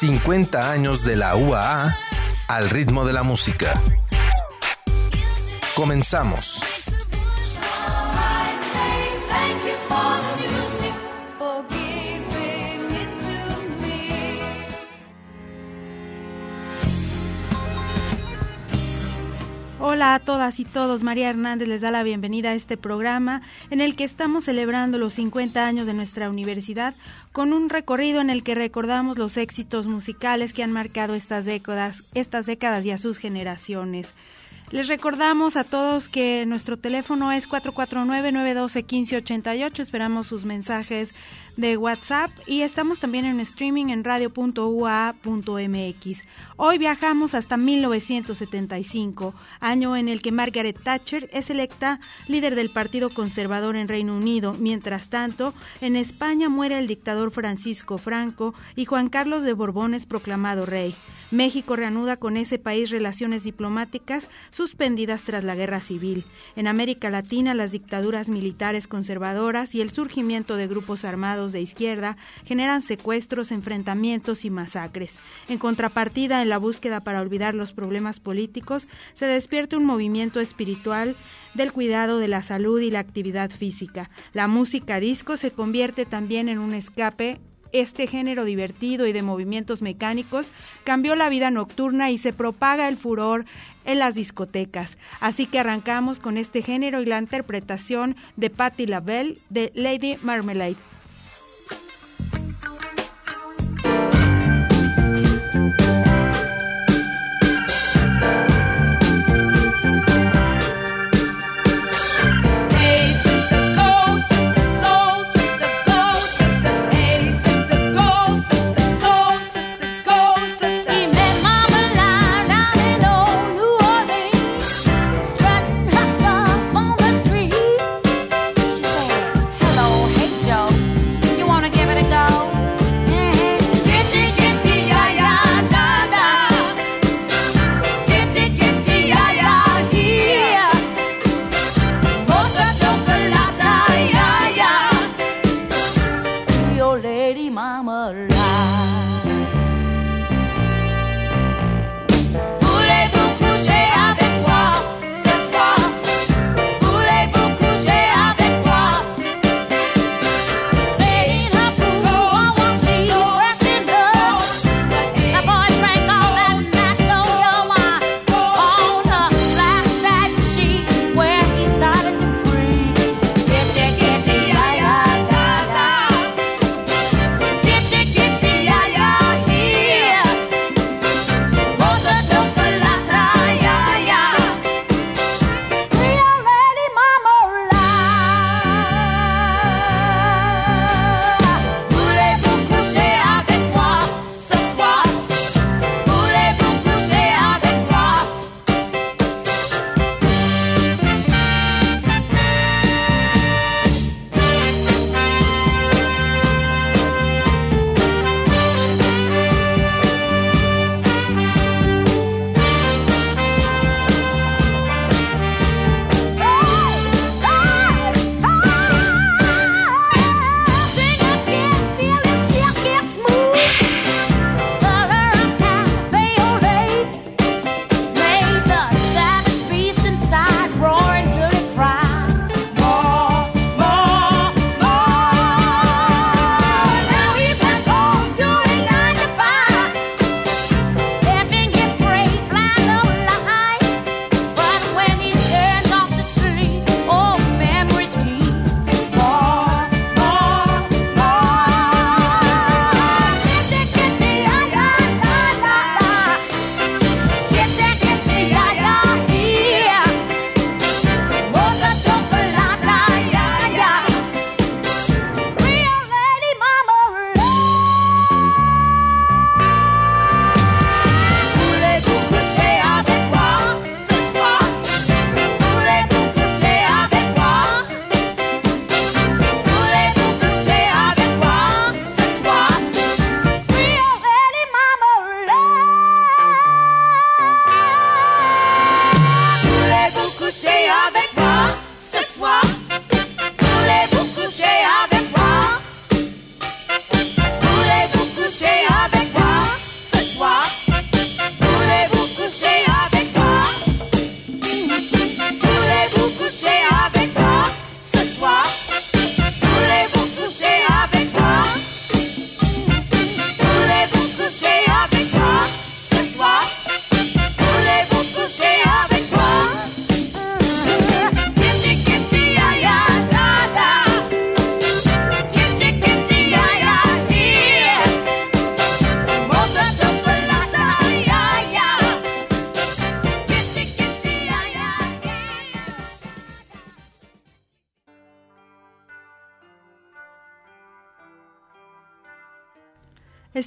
50 años de la UAA al ritmo de la música. Comenzamos. Hola a todas y todos, María Hernández les da la bienvenida a este programa en el que estamos celebrando los 50 años de nuestra universidad con un recorrido en el que recordamos los éxitos musicales que han marcado estas décadas, estas décadas y a sus generaciones. Les recordamos a todos que nuestro teléfono es 449-912-1588. Esperamos sus mensajes de WhatsApp y estamos también en streaming en radio.ua.mx. Hoy viajamos hasta 1975, año en el que Margaret Thatcher es electa líder del Partido Conservador en Reino Unido. Mientras tanto, en España muere el dictador Francisco Franco y Juan Carlos de Borbón es proclamado rey. México reanuda con ese país relaciones diplomáticas suspendidas tras la guerra civil. En América Latina, las dictaduras militares conservadoras y el surgimiento de grupos armados de izquierda generan secuestros, enfrentamientos y masacres. En contrapartida, en la búsqueda para olvidar los problemas políticos, se despierta un movimiento espiritual del cuidado de la salud y la actividad física. La música disco se convierte también en un escape este género divertido y de movimientos mecánicos cambió la vida nocturna y se propaga el furor en las discotecas. Así que arrancamos con este género y la interpretación de Patti LaBelle de Lady Marmalade.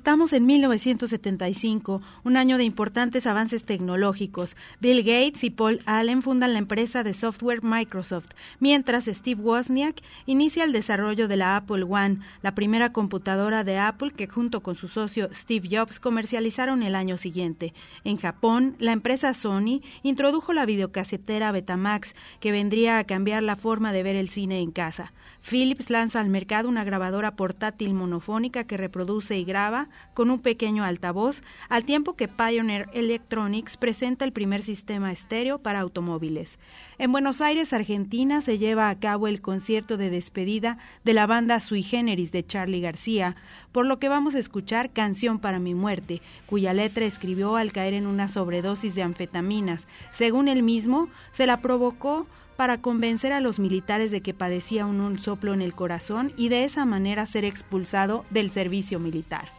Estamos en 1975, un año de importantes avances tecnológicos. Bill Gates y Paul Allen fundan la empresa de software Microsoft, mientras Steve Wozniak inicia el desarrollo de la Apple One, la primera computadora de Apple que junto con su socio Steve Jobs comercializaron el año siguiente. En Japón, la empresa Sony introdujo la videocasetera Betamax, que vendría a cambiar la forma de ver el cine en casa. Philips lanza al mercado una grabadora portátil monofónica que reproduce y graba con un pequeño altavoz, al tiempo que Pioneer Electronics presenta el primer sistema estéreo para automóviles. En Buenos Aires, Argentina, se lleva a cabo el concierto de despedida de la banda Sui Generis de Charlie García, por lo que vamos a escuchar Canción para mi muerte, cuya letra escribió al caer en una sobredosis de anfetaminas. Según él mismo, se la provocó para convencer a los militares de que padecía un, soplo en el corazón y de esa manera ser expulsado del servicio militar.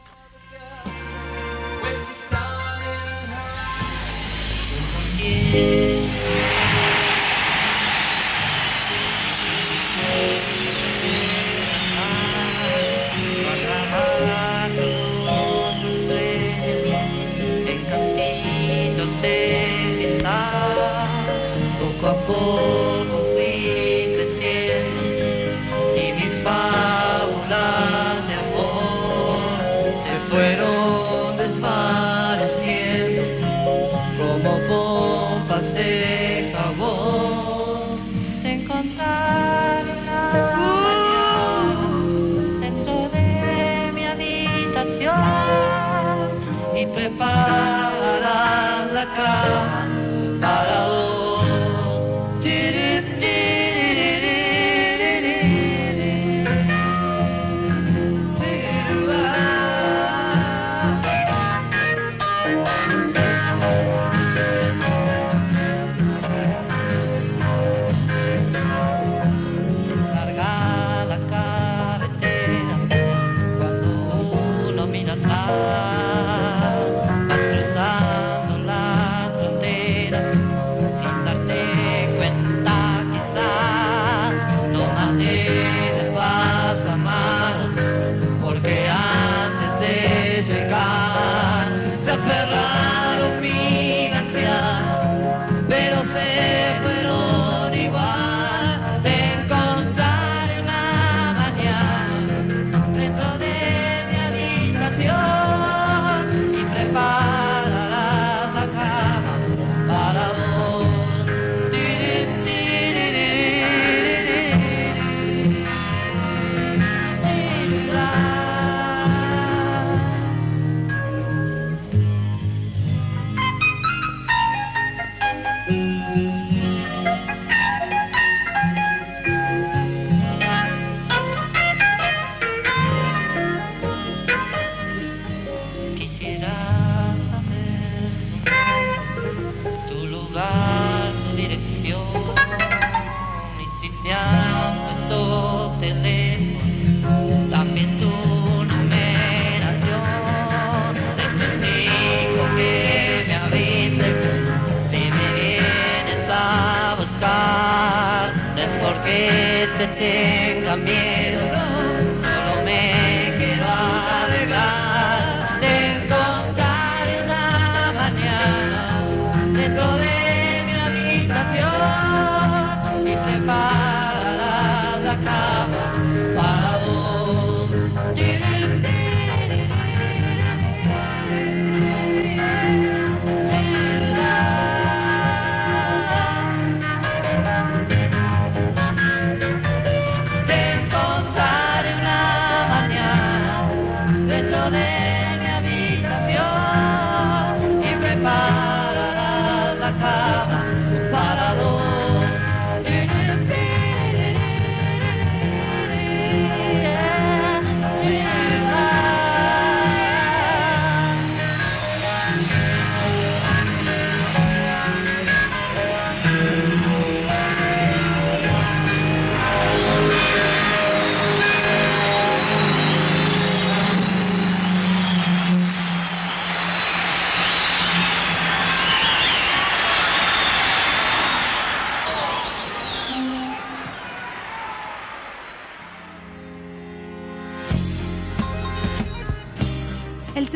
tenga miedo.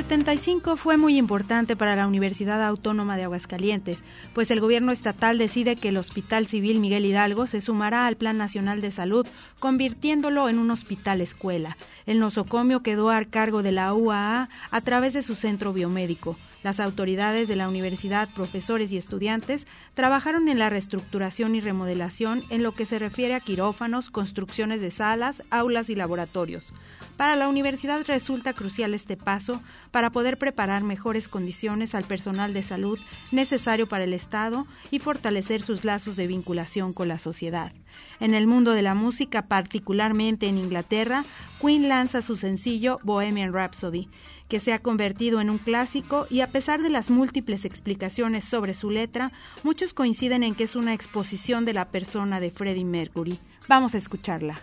75 fue muy importante para la Universidad Autónoma de Aguascalientes, pues el gobierno estatal decide que el Hospital Civil Miguel Hidalgo se sumará al Plan Nacional de Salud, convirtiéndolo en un hospital escuela. El nosocomio quedó a cargo de la UAA a través de su centro biomédico. Las autoridades de la universidad, profesores y estudiantes trabajaron en la reestructuración y remodelación en lo que se refiere a quirófanos, construcciones de salas, aulas y laboratorios. Para la universidad resulta crucial este paso para poder preparar mejores condiciones al personal de salud necesario para el Estado y fortalecer sus lazos de vinculación con la sociedad. En el mundo de la música, particularmente en Inglaterra, Queen lanza su sencillo Bohemian Rhapsody, que se ha convertido en un clásico y a pesar de las múltiples explicaciones sobre su letra, muchos coinciden en que es una exposición de la persona de Freddie Mercury. Vamos a escucharla.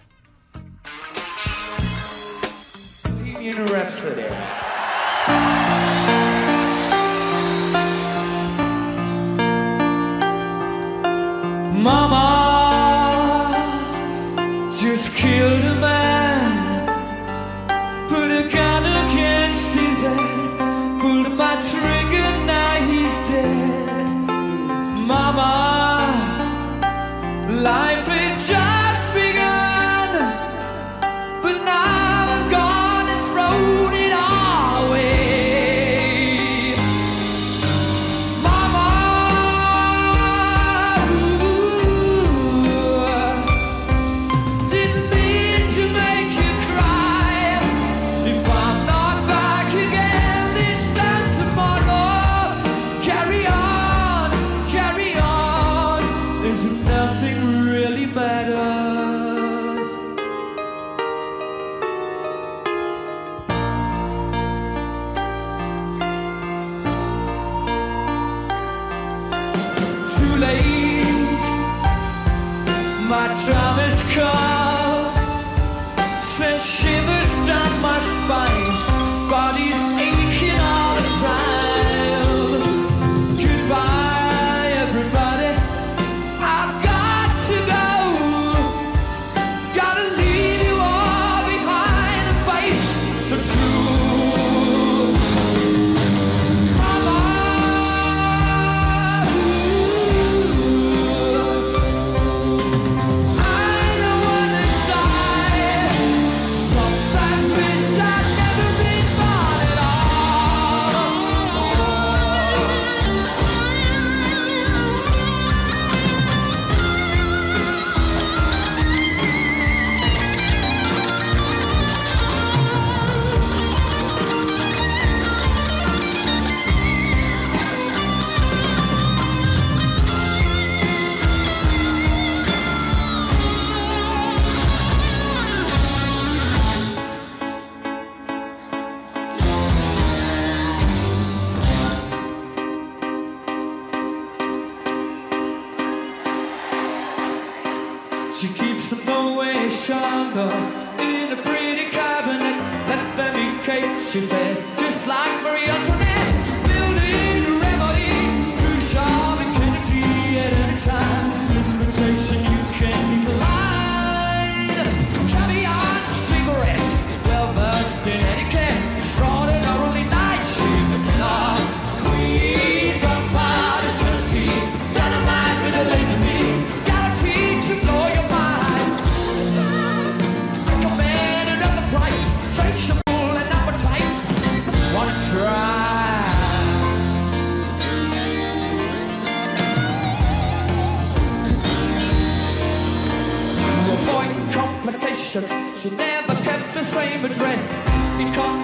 Bohemian Rhapsody. Mama just killed a man,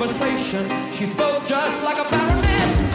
conversation, she spoke just like a baroness.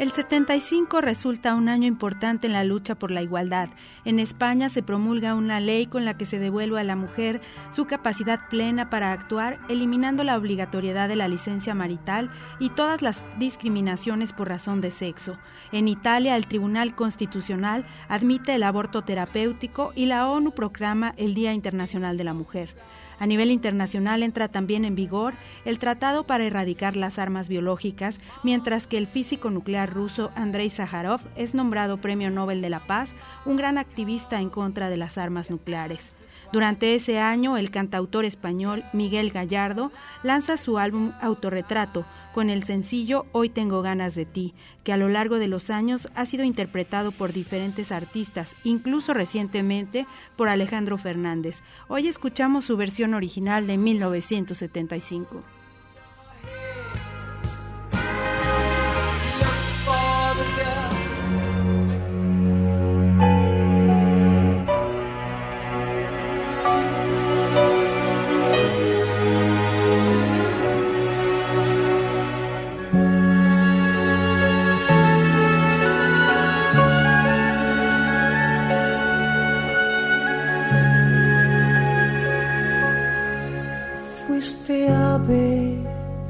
El 75 resulta un año importante en la lucha por la igualdad. En España se promulga una ley con la que se devuelve a la mujer su capacidad plena para actuar, eliminando la obligatoriedad de la licencia marital y todas las discriminaciones por razón de sexo. En Italia, el Tribunal Constitucional admite el aborto terapéutico y la ONU proclama el Día Internacional de la Mujer. A nivel internacional entra también en vigor el Tratado para erradicar las armas biológicas, mientras que el físico nuclear ruso Andrei Sájarov es nombrado Premio Nobel de la Paz, un gran activista en contra de las armas nucleares. Durante ese año, el cantautor español Miguel Gallardo lanza su álbum Autorretrato con el sencillo Hoy tengo ganas de ti, que a lo largo de los años ha sido interpretado por diferentes artistas, incluso recientemente por Alejandro Fernández. Hoy escuchamos su versión original de 1975.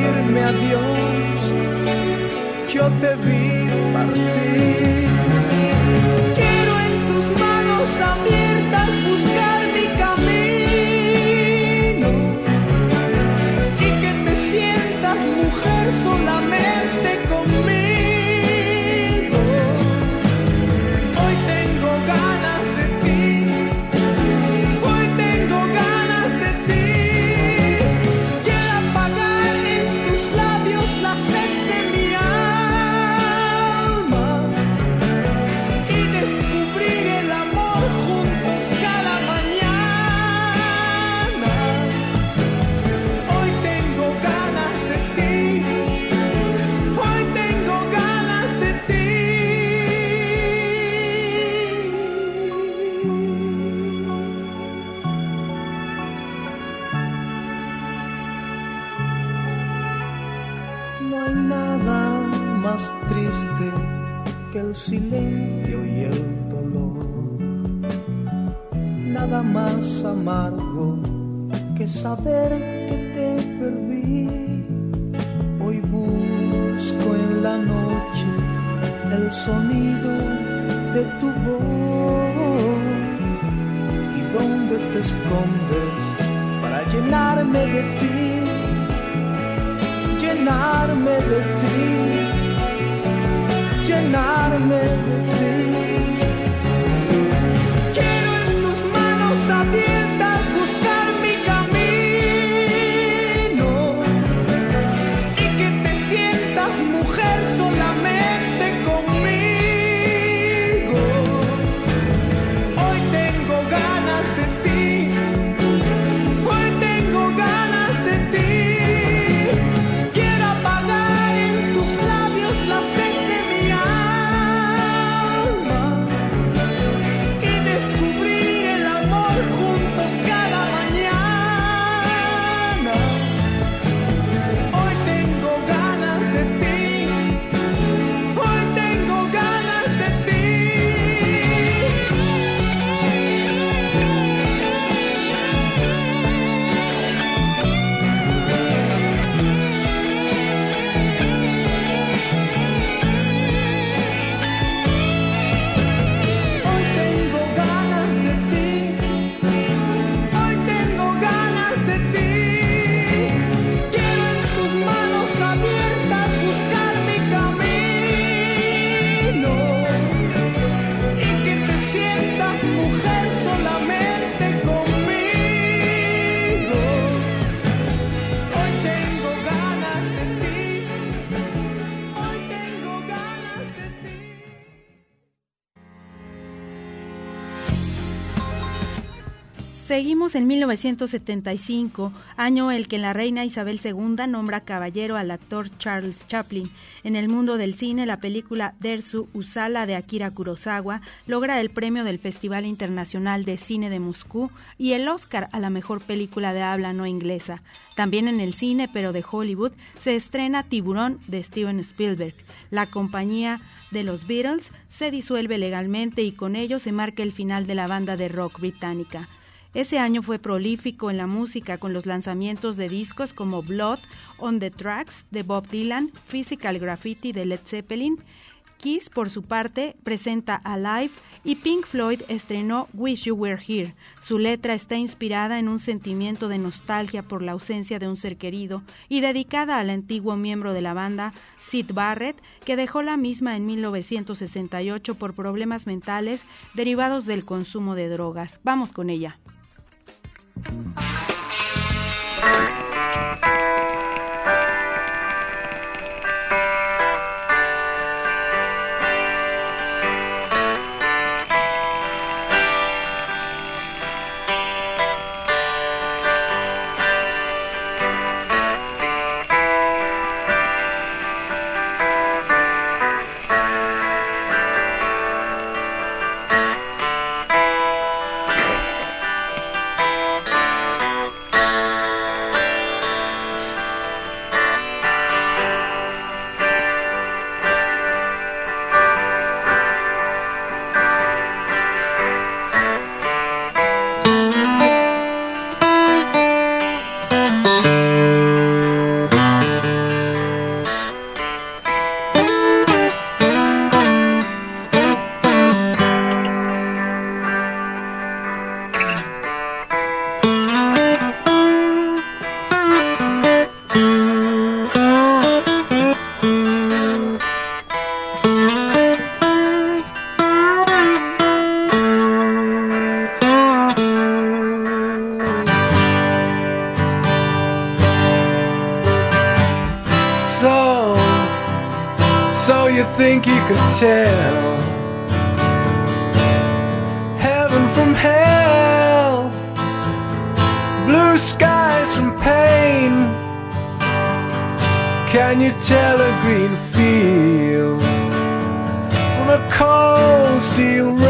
decirme adiós, yo te vi partir. Quiero en tus manos abiertas buscar mi camino y que te sientas mujer solamente escondes para llenarme de ti? Seguimos en 1975, año el que la reina Isabel II nombra caballero al actor Charles Chaplin. En el mundo del cine, la película Dersu Usala de Akira Kurosawa logra el premio del Festival Internacional de Cine de Moscú y el Oscar a la mejor película de habla no inglesa. También en el cine, pero de Hollywood, se estrena Tiburón de Steven Spielberg. La compañía de los Beatles se disuelve legalmente y con ello se marca el final de la banda de rock británica. Ese año fue prolífico en la música con los lanzamientos de discos como Blood on the Tracks de Bob Dylan, Physical Graffiti de Led Zeppelin, Kiss por su parte presenta Alive y Pink Floyd estrenó Wish You Were Here. Su letra está inspirada en un sentimiento de nostalgia por la ausencia de un ser querido y dedicada al antiguo miembro de la banda, Sid Barrett, que dejó la misma en 1968 por problemas mentales derivados del consumo de drogas. Vamos con ella. Thank you. tell. Heaven from hell Blue skies from pain. Can you tell a green field From a cold steel road?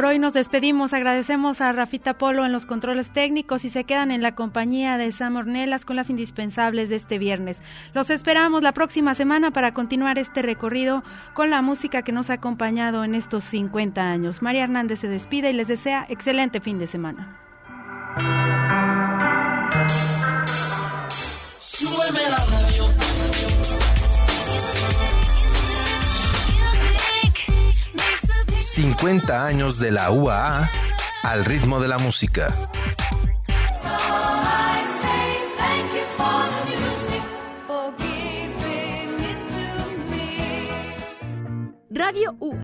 Por hoy nos despedimos, agradecemos a Rafita Polo en los controles técnicos y se quedan en la compañía de Sam Ornelas con las indispensables de este viernes. Los esperamos la próxima semana para continuar este recorrido con la música que nos ha acompañado en estos 50 años. María Hernández se despide y les desea excelente fin de semana. 50 años de la UAA al ritmo de la música. Radio U